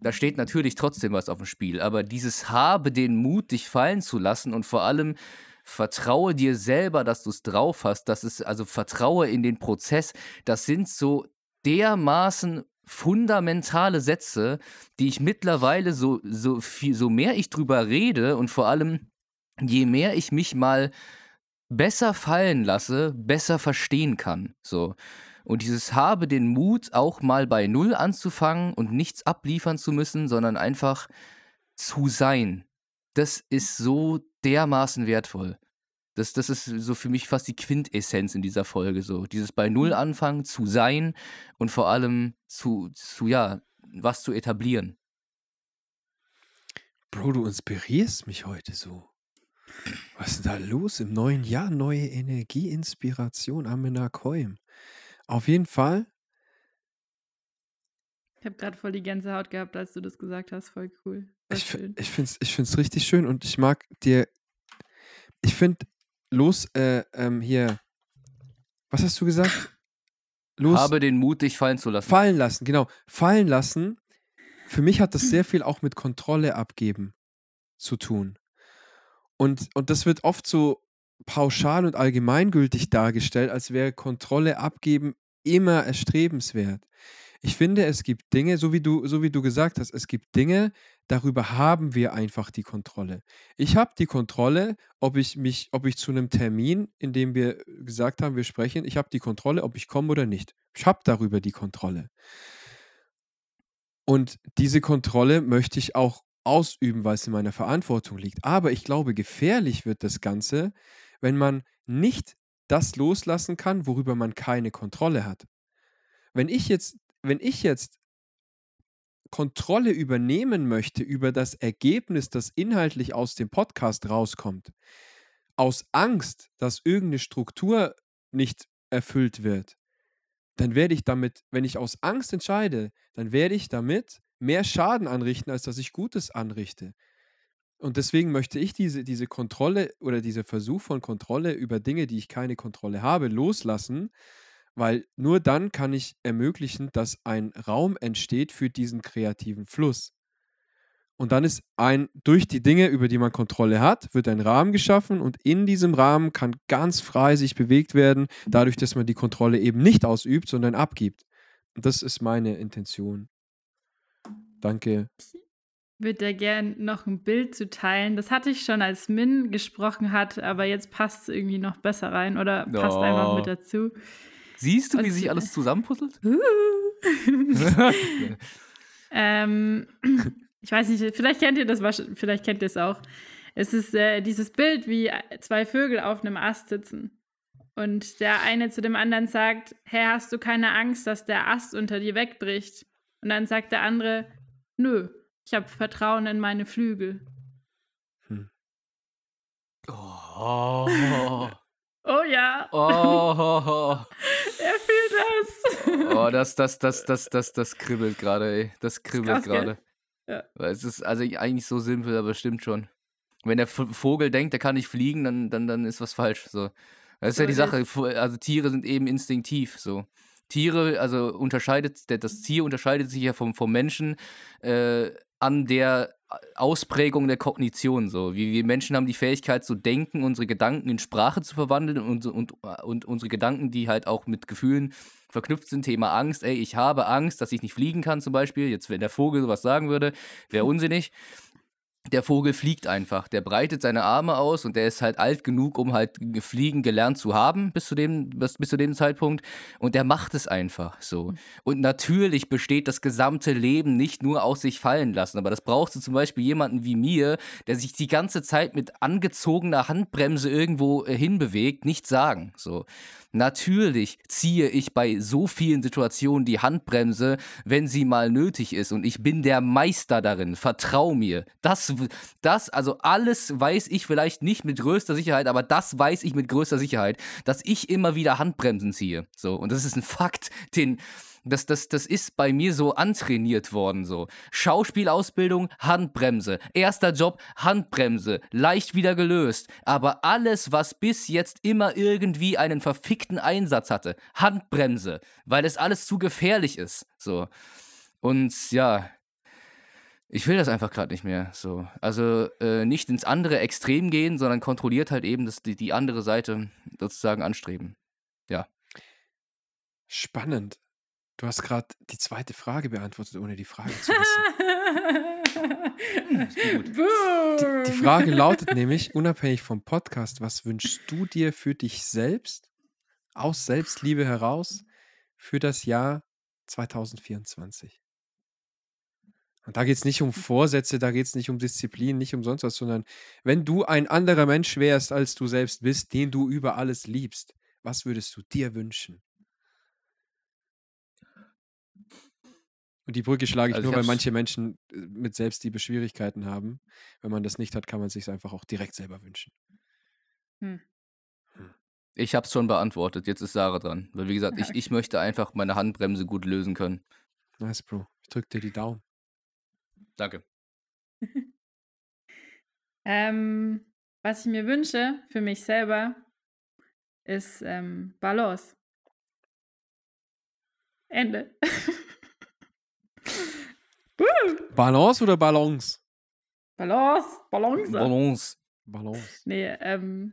da steht natürlich trotzdem was auf dem Spiel. Aber dieses habe den Mut, dich fallen zu lassen und vor allem vertraue dir selber, dass du es drauf hast. Das ist also vertraue in den Prozess. Das sind so dermaßen fundamentale Sätze, die ich mittlerweile so, so viel, so mehr ich drüber rede und vor allem je mehr ich mich mal besser fallen lasse, besser verstehen kann. So. Und dieses habe den Mut, auch mal bei Null anzufangen und nichts abliefern zu müssen, sondern einfach zu sein. Das ist so dermaßen wertvoll. Das, das ist so für mich fast die Quintessenz in dieser Folge. So. Dieses bei Null mhm. anfangen, zu sein und vor allem zu, zu ja, was zu etablieren. Bro, du inspirierst mich heute so. Was ist da los im neuen Jahr? Neue Energie, Inspiration, Amena Koim. Auf jeden Fall. Ich habe gerade voll die Gänsehaut gehabt, als du das gesagt hast. Voll cool. Voll ich ich finde es ich find's richtig schön und ich mag dir. Ich finde, los, äh, ähm, hier. Was hast du gesagt? Los. Habe den Mut, dich fallen zu lassen. Fallen lassen, genau. Fallen lassen. Für mich hat das sehr viel auch mit Kontrolle abgeben zu tun. Und, und das wird oft so pauschal und allgemeingültig dargestellt, als wäre Kontrolle abgeben immer erstrebenswert. Ich finde, es gibt Dinge, so wie du, so wie du gesagt hast, es gibt Dinge, darüber haben wir einfach die Kontrolle. Ich habe die Kontrolle, ob ich mich, ob ich zu einem Termin, in dem wir gesagt haben, wir sprechen, ich habe die Kontrolle, ob ich komme oder nicht. Ich habe darüber die Kontrolle. Und diese Kontrolle möchte ich auch ausüben, weil es in meiner Verantwortung liegt. Aber ich glaube, gefährlich wird das Ganze, wenn man nicht das loslassen kann, worüber man keine Kontrolle hat. Wenn ich jetzt, wenn ich jetzt Kontrolle übernehmen möchte über das Ergebnis, das inhaltlich aus dem Podcast rauskommt, aus Angst, dass irgendeine Struktur nicht erfüllt wird, dann werde ich damit, wenn ich aus Angst entscheide, dann werde ich damit mehr Schaden anrichten, als dass ich Gutes anrichte. Und deswegen möchte ich diese, diese Kontrolle oder dieser Versuch von Kontrolle über Dinge, die ich keine Kontrolle habe, loslassen, weil nur dann kann ich ermöglichen, dass ein Raum entsteht für diesen kreativen Fluss. Und dann ist ein, durch die Dinge, über die man Kontrolle hat, wird ein Rahmen geschaffen und in diesem Rahmen kann ganz frei sich bewegt werden, dadurch, dass man die Kontrolle eben nicht ausübt, sondern abgibt. Und das ist meine Intention. Danke. Ich würde da gerne noch ein Bild zu teilen. Das hatte ich schon, als Min gesprochen hat, aber jetzt passt es irgendwie noch besser rein oder passt Oh. einfach mit dazu. Siehst du, wie Und- sich alles zusammenpuzzelt? ähm, ich weiß nicht, vielleicht kennt ihr das, vielleicht kennt ihr es auch. Es ist äh, dieses Bild, wie zwei Vögel auf einem Ast sitzen. Und der eine zu dem anderen sagt, hey, hast du keine Angst, dass der Ast unter dir wegbricht? Und dann sagt der andere, nö, ich habe Vertrauen in meine Flügel. Oh, Oh ja, oh, er fühlt das. oh, das, das, das, das, das, das kribbelt gerade, ey. Das kribbelt gerade. Ja. Weil Es ist also eigentlich so simpel, aber es stimmt schon. Wenn der Vogel denkt, der kann nicht fliegen, dann, dann, dann ist was falsch. So. Das ist ja die Sache. Also Tiere sind eben instinktiv. So. Tiere, also unterscheidet, das Tier unterscheidet sich ja vom, vom Menschen äh, an der Ausprägung der Kognition. So. Wir, wir Menschen haben die Fähigkeit zu denken, unsere Gedanken in Sprache zu verwandeln und, und, und unsere Gedanken, die halt auch mit Gefühlen verknüpft sind. Thema Angst. Ey, ich habe Angst, dass ich nicht fliegen kann zum Beispiel. Jetzt, wenn der Vogel sowas sagen würde, wäre unsinnig. Der Vogel fliegt einfach. Der breitet seine Arme aus und der ist halt alt genug, um halt ge- fliegen gelernt zu haben bis zu dem, bis, bis zu dem Zeitpunkt. Und der macht es einfach so. Und natürlich besteht das gesamte Leben nicht nur aus sich fallen lassen. Aber das brauchst du zum Beispiel jemanden wie mir, der sich die ganze Zeit mit angezogener Handbremse irgendwo äh, hinbewegt, nicht sagen. So. Natürlich ziehe ich bei so vielen Situationen die Handbremse, wenn sie mal nötig ist. Und ich bin der Meister darin. Vertrau mir. Das, das, also alles weiß ich vielleicht nicht mit größter Sicherheit, aber das weiß ich mit größter Sicherheit, dass ich immer wieder Handbremsen ziehe. So. Und das ist ein Fakt, den. Das, das, das ist bei mir so antrainiert worden. So. Schauspielausbildung, Handbremse. Erster Job, Handbremse. Leicht wieder gelöst. Aber alles, was bis jetzt immer irgendwie einen verfickten Einsatz hatte, Handbremse. Weil es alles zu gefährlich ist. So. Und ja, ich will das einfach gerade nicht mehr. So. Also äh, nicht ins andere Extrem gehen, sondern kontrolliert halt eben das, die, die andere Seite sozusagen anstreben. Spannend. Du hast gerade die zweite Frage beantwortet, ohne die Frage zu wissen. gut. Die, die Frage lautet nämlich, unabhängig vom Podcast, was wünschst du dir für dich selbst, aus Selbstliebe heraus, für das Jahr 2024? Und da geht es nicht um Vorsätze, da geht es nicht um Disziplin, nicht um sonst was, sondern wenn du ein anderer Mensch wärst, als du selbst bist, den du über alles liebst, was würdest du dir wünschen? Und die Brücke schlage ich Also ich nur, weil hab's- manche Menschen äh, mit Selbstliebe Schwierigkeiten haben. Wenn man das nicht hat, kann man es sich einfach auch direkt selber wünschen. Ich hab's schon beantwortet, jetzt ist Sarah dran. Weil wie gesagt, ich, ich möchte einfach meine Handbremse gut lösen können. Nice, Bro. Ich drück dir die Daumen. Danke. ähm, was ich mir wünsche für mich selber, ist ähm, Balance. Ende. Balance oder Balance? Balance, Balance. Balance. Balance. Nee, ähm,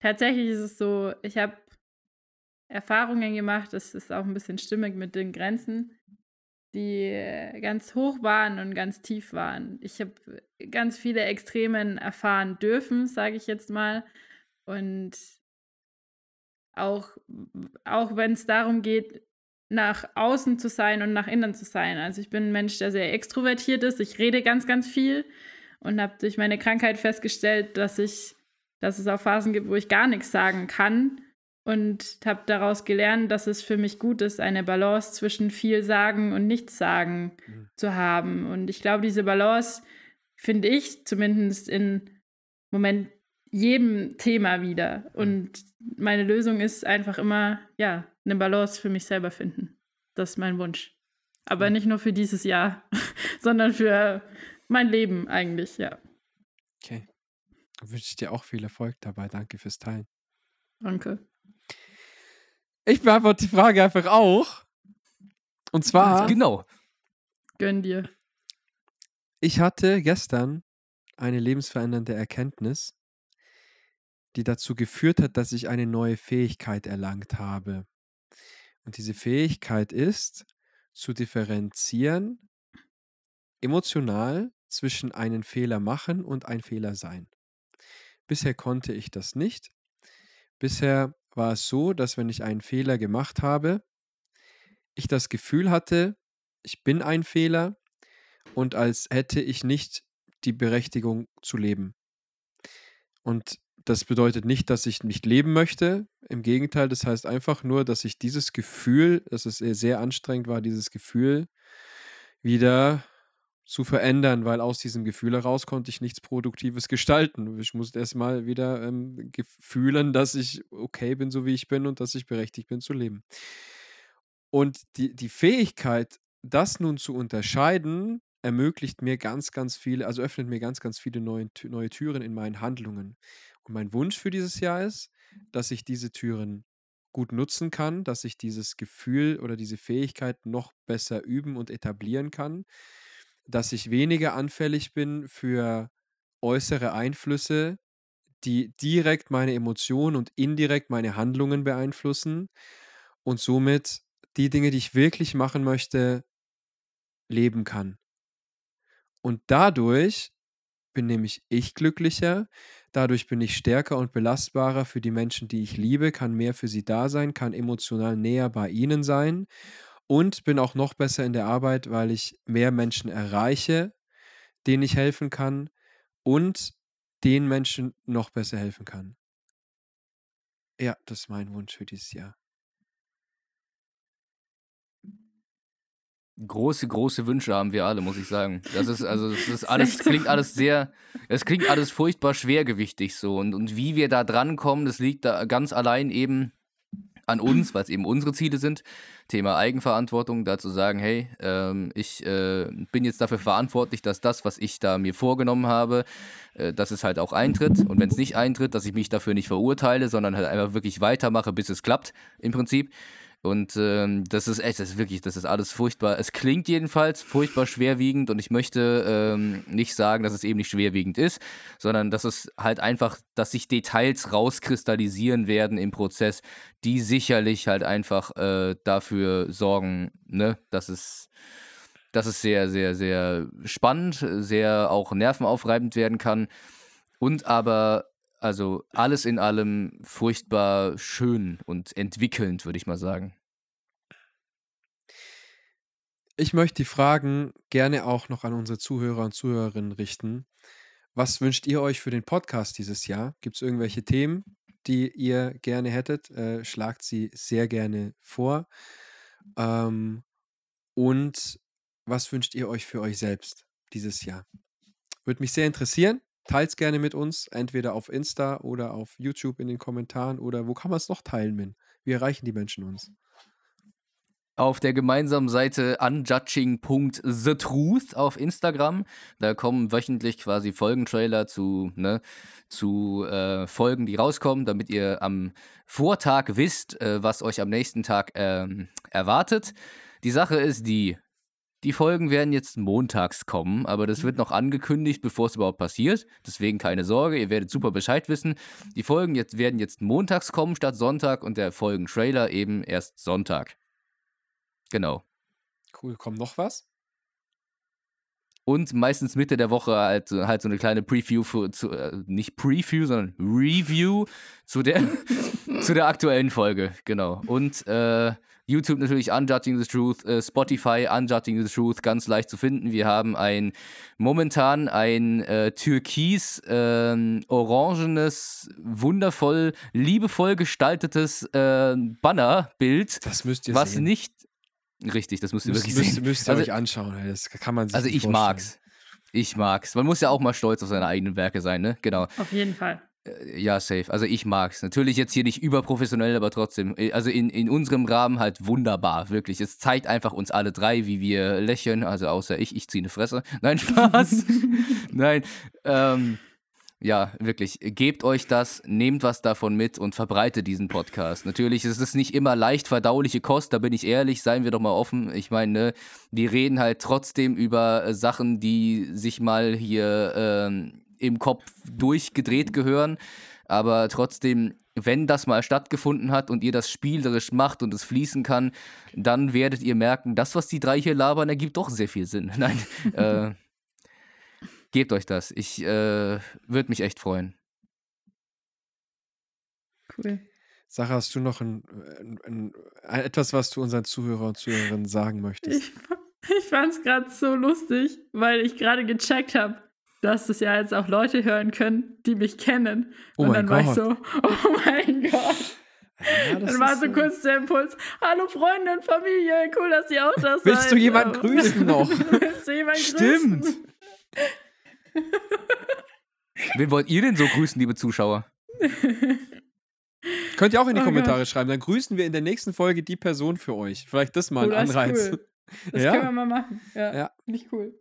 tatsächlich ist es so, ich habe Erfahrungen gemacht, das ist auch ein bisschen stimmig mit den Grenzen. Die ganz hoch waren und ganz tief waren. Ich habe ganz viele Extremen erfahren dürfen, sage ich jetzt mal. Und auch, auch wenn es darum geht, nach außen zu sein und nach innen zu sein. Also ich bin ein Mensch, der sehr extrovertiert ist. Ich rede ganz, ganz viel und habe durch meine Krankheit festgestellt, dass ich, dass es auch Phasen gibt, wo ich gar nichts sagen kann und habe daraus gelernt, dass es für mich gut ist, eine Balance zwischen viel sagen und nichts sagen mhm. zu haben. Und ich glaube, diese Balance finde ich zumindest in Moment jedem Thema wieder. Mhm. Und meine Lösung ist einfach immer, ja, eine Balance für mich selber finden. Das ist mein Wunsch. Aber mhm. nicht nur für dieses Jahr, sondern für mein Leben eigentlich, ja. Okay. Dann wünsche ich dir auch viel Erfolg dabei. Danke fürs Teilen. Danke. Ich beantworte die Frage einfach auch. Und zwar. Genau. Gönn dir. Ich hatte gestern eine lebensverändernde Erkenntnis, die dazu geführt hat, dass ich eine neue Fähigkeit erlangt habe. Und diese Fähigkeit ist, zu differenzieren, emotional zwischen einen Fehler machen und ein Fehler sein. Bisher konnte ich das nicht. Bisher war es so, dass wenn ich einen Fehler gemacht habe, ich das Gefühl hatte, ich bin ein Fehler und als hätte ich nicht die Berechtigung zu leben. Und das bedeutet nicht, dass ich nicht leben möchte. Im Gegenteil, das heißt einfach nur, dass ich dieses Gefühl, dass es sehr anstrengend war, dieses Gefühl wieder zu verändern, weil aus diesem Gefühl heraus konnte ich nichts Produktives gestalten. Ich musste erstmal wieder ähm, fühlen, dass ich okay bin, so wie ich bin und dass ich berechtigt bin zu leben. Und die, die Fähigkeit, das nun zu unterscheiden, ermöglicht mir ganz, ganz viele, also öffnet mir ganz, ganz viele neue, neue Türen in meinen Handlungen. Und mein Wunsch für dieses Jahr ist, dass ich diese Türen gut nutzen kann, dass ich dieses Gefühl oder diese Fähigkeit noch besser üben und etablieren kann, dass ich weniger anfällig bin für äußere Einflüsse, die direkt meine Emotionen und indirekt meine Handlungen beeinflussen und somit die Dinge, die ich wirklich machen möchte, leben kann. Und dadurch bin nämlich ich glücklicher, dadurch bin ich stärker und belastbarer für die Menschen, die ich liebe, kann mehr für sie da sein, kann emotional näher bei ihnen sein und bin auch noch besser in der Arbeit, weil ich mehr Menschen erreiche, denen ich helfen kann und den Menschen noch besser helfen kann. Ja, das ist mein Wunsch für dieses Jahr. Große, große Wünsche haben wir alle, muss ich sagen. Das ist, also, das ist alles, klingt alles sehr, es klingt alles furchtbar schwergewichtig so. Und, und wie wir da drankommen, das liegt da ganz allein eben an uns, weil es eben unsere Ziele sind. Thema Eigenverantwortung, dazu sagen, hey, ähm, ich äh, bin jetzt dafür verantwortlich, dass das, was ich da mir vorgenommen habe, äh, dass es halt auch eintritt. Und wenn es nicht eintritt, dass ich mich dafür nicht verurteile, sondern halt einfach wirklich weitermache, bis es klappt, im Prinzip. Und ähm, das ist echt, das ist wirklich, das ist alles furchtbar. Es klingt jedenfalls furchtbar schwerwiegend und ich möchte ähm, nicht sagen, dass es eben nicht schwerwiegend ist, sondern dass es halt einfach, dass sich Details rauskristallisieren werden im Prozess, die sicherlich halt einfach äh, dafür sorgen, ne, dass es, dass es sehr, sehr, sehr spannend, sehr auch nervenaufreibend werden kann. Und aber also alles in allem furchtbar schön und entwickelnd, würde ich mal sagen. Ich möchte die Fragen gerne auch noch an unsere Zuhörer und Zuhörerinnen richten. Was wünscht ihr euch für den Podcast dieses Jahr? Gibt es irgendwelche Themen, die ihr gerne hättet? Äh, schlagt sie sehr gerne vor. Ähm, und was wünscht ihr euch für euch selbst dieses Jahr? Würde mich sehr interessieren. Teils gerne mit uns, entweder auf Insta oder auf YouTube in den Kommentaren oder wo kann man es noch teilen, Min? Wie erreichen die Menschen uns? Auf der gemeinsamen Seite unjudging.thetruth auf Instagram. Da kommen wöchentlich quasi Folgentrailer zu, ne, zu äh, Folgen, die rauskommen, damit ihr am Vortag wisst, äh, was euch am nächsten Tag äh, erwartet. Die Sache ist die, die Folgen werden jetzt montags kommen, aber das wird mhm. noch angekündigt, bevor es überhaupt passiert. Deswegen keine Sorge, ihr werdet super Bescheid wissen. Die Folgen jetzt, werden jetzt montags kommen statt Sonntag und der Folgentrailer eben erst Sonntag. Genau. Cool. Kommt noch was? Und meistens Mitte der Woche halt, halt so eine kleine Preview für, zu, äh, nicht Preview, sondern Review zu der, zu der aktuellen Folge, genau. Und äh, YouTube natürlich Unjudging the Truth, äh, Spotify Unjudging the Truth, ganz leicht zu finden. Wir haben ein momentan ein äh, türkis ähm, orangenes, wundervoll, liebevoll gestaltetes äh, Bannerbild, Das müsst ihr was sehen. nicht richtig, das müsst ihr müsst, wirklich müsst, sehen. müsst ihr Also- euch anschauen. Das kann man sich Also nicht ich vorstellen. mag's. Ich mag's. Man muss ja auch mal stolz auf seine eigenen Werke sein, ne? Genau. Auf jeden Fall. Äh, Ja, safe. Also ich mag's. Natürlich jetzt hier nicht überprofessionell, aber trotzdem. äh, Also in, in unserem Rahmen halt wunderbar, wirklich. Es zeigt einfach uns alle drei, wie wir lächeln. Also außer ich, ich ziehe eine Fresse. Nein, Spaß. Nein. Ähm, ja, wirklich. Gebt euch das, nehmt was davon mit und verbreitet diesen Podcast. Natürlich ist es nicht immer leicht verdauliche Kost, da bin ich ehrlich, seien wir doch mal offen. Ich meine, ne, die reden halt trotzdem über Sachen, die sich mal hier ähm, im Kopf durchgedreht gehören. Aber trotzdem, wenn das mal stattgefunden hat und ihr das spielerisch macht und es fließen kann, dann werdet ihr merken, das, was die drei hier labern, ergibt doch sehr viel Sinn. Nein, äh, gebt euch das. Ich äh, würde mich echt freuen. Cool. Sache, hast du noch ein, ein, ein, ein, etwas, was du unseren Zuhörer und Zuhörerinnen sagen möchtest? Ich, ich fand es gerade so lustig, weil ich gerade gecheckt habe, dass das ja jetzt auch Leute hören können, die mich kennen. Oh Und mein dann war ich Gott. so, oh mein Gott. Ja, das Dann war so kurz der Impuls, hallo Freunde und Familie, cool, dass ihr auch da seid. Willst du jemanden grüßen noch? Willst du jemanden Stimmt. grüßen? Wen wollt ihr denn so grüßen, liebe Zuschauer? Könnt ihr auch in die Oh Kommentare schreiben. Dann grüßen wir in der nächsten Folge die Person für euch. Vielleicht das mal Oh, ein das Anreiz. cool. Das Ja. können wir mal machen. Ja, Ja. finde ich cool.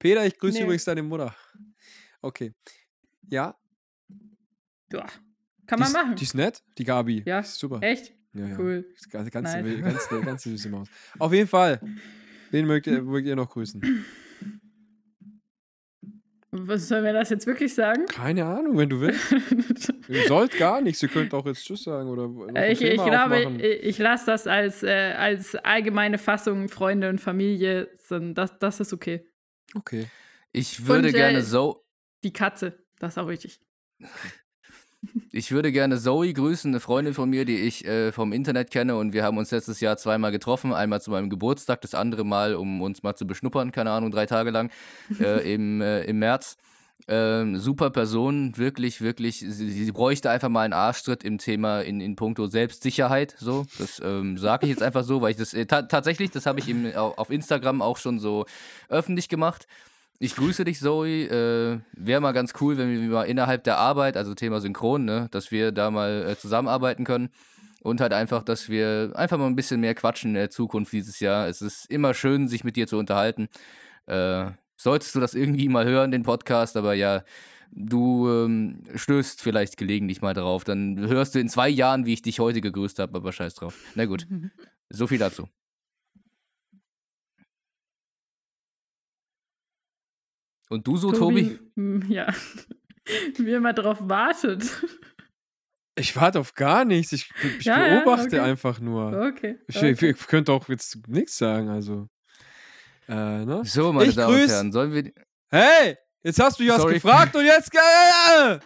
Peter, ich grüße Nee. übrigens deine Mutter. Okay. Ja. Ja. Kann man ist, machen. Die ist nett, die Gabi. Ja, super. Echt? Ja, ja. Cool. Ganz, ganz, Nice. ganz, ganz, ganz süße Maus. Auf jeden Fall. Wen mögt ihr, mögt ihr noch grüßen? Was sollen wir das jetzt wirklich sagen? Keine Ahnung, wenn du willst. Ihr sollt gar nichts. Ihr könnt auch jetzt Tschüss sagen oder Äh, ich, ich glaube, aufmachen. ich, ich lasse das als, äh, als allgemeine Fassung Freunde und Familie. Das, das ist okay. Okay. Ich würde Und, äh, gerne so. Die Katze, das ist auch wichtig. Ich würde gerne Zoe grüßen, eine Freundin von mir, die ich äh, vom Internet kenne und wir haben uns letztes Jahr zweimal getroffen. Einmal zu meinem Geburtstag, das andere Mal, um uns mal zu beschnuppern, keine Ahnung, drei Tage lang äh, im, äh, im März. Ähm, super Person, wirklich, wirklich. Sie, sie bräuchte einfach mal einen Arschtritt im Thema in, in puncto Selbstsicherheit. So, das ähm, sage ich jetzt einfach so, weil ich das äh, ta tatsächlich, das habe ich im, au- auf Instagram auch schon so öffentlich gemacht. Ich grüße dich, Zoe. Äh, Wäre mal ganz cool, wenn wir mal innerhalb der Arbeit, also Thema Synchron, ne, dass wir da mal äh, zusammenarbeiten können. Und halt einfach, dass wir einfach mal ein bisschen mehr quatschen in der Zukunft dieses Jahr. Es ist immer schön, sich mit dir zu unterhalten. Äh, solltest du das irgendwie mal hören, den Podcast, aber ja, du ähm, stößt vielleicht gelegentlich mal drauf. Dann hörst du in zwei Jahren, wie ich dich heute gegrüßt habe, aber scheiß drauf. Na gut, so viel dazu. Und du so, Tobi? Hm, Ja. Wie immer drauf wartet. Ich warte auf gar nichts. Ich, ich Ja, ja, beobachte okay. einfach nur. Okay. Ich, okay. ich, ich könnte auch jetzt nichts sagen, also. Äh, ne? So, meine Ich Damen und Herren, sollen wir. Hey, jetzt hast du mich was gefragt und jetzt. Äh,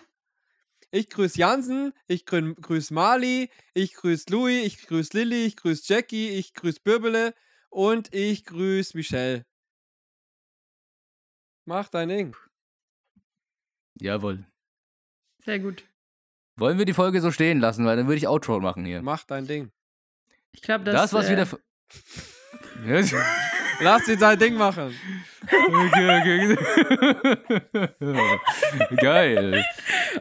ich grüße Jansen, ich grü grüße Mali, ich grüße Louis, ich grüße Lilly, ich grüße Jackie, ich grüße Birbele und ich grüße Michelle. Mach dein Ding. Jawohl. Sehr gut. Wollen wir die Folge so stehen lassen, weil dann würde ich Outro machen hier. Mach dein Ding. Ich glaube, Das, das, was äh, wieder. Lass ihn sein Ding machen. okay, okay. Geil.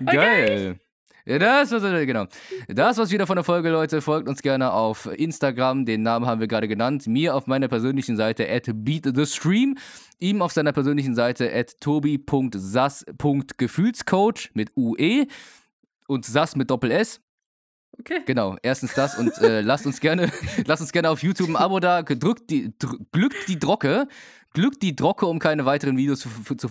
Geil. Ja, das was genau. Das was wieder von der Folge, Leute. Folgt uns gerne auf Instagram. Den Namen haben wir gerade genannt. Mir auf meiner persönlichen Seite at beatthestream. Ihm auf seiner persönlichen Seite at tobi.sas.gefühlscoach mit UE und Sass mit Doppel S. Okay. Genau, erstens das und äh, lasst uns gerne, lasst uns gerne auf YouTube ein Abo da, gedrückt die, dr glückt die Drocke, glückt die Drocke, um keine weiteren Videos zu, zu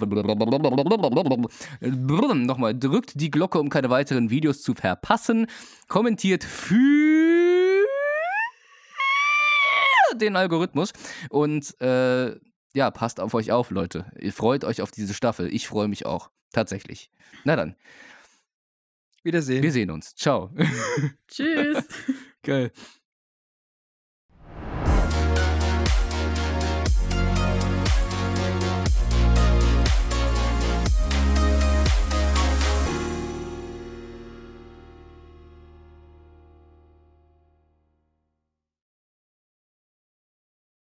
nochmal, drückt die Glocke, um keine weiteren Videos zu verpassen, kommentiert für den Algorithmus. Und äh, ja, passt auf euch auf, Leute. Ihr freut euch auf diese Staffel. Ich freue mich auch. Tatsächlich. Na dann. Wiedersehen. Wir sehen uns. Ciao. Tschüss. Geil.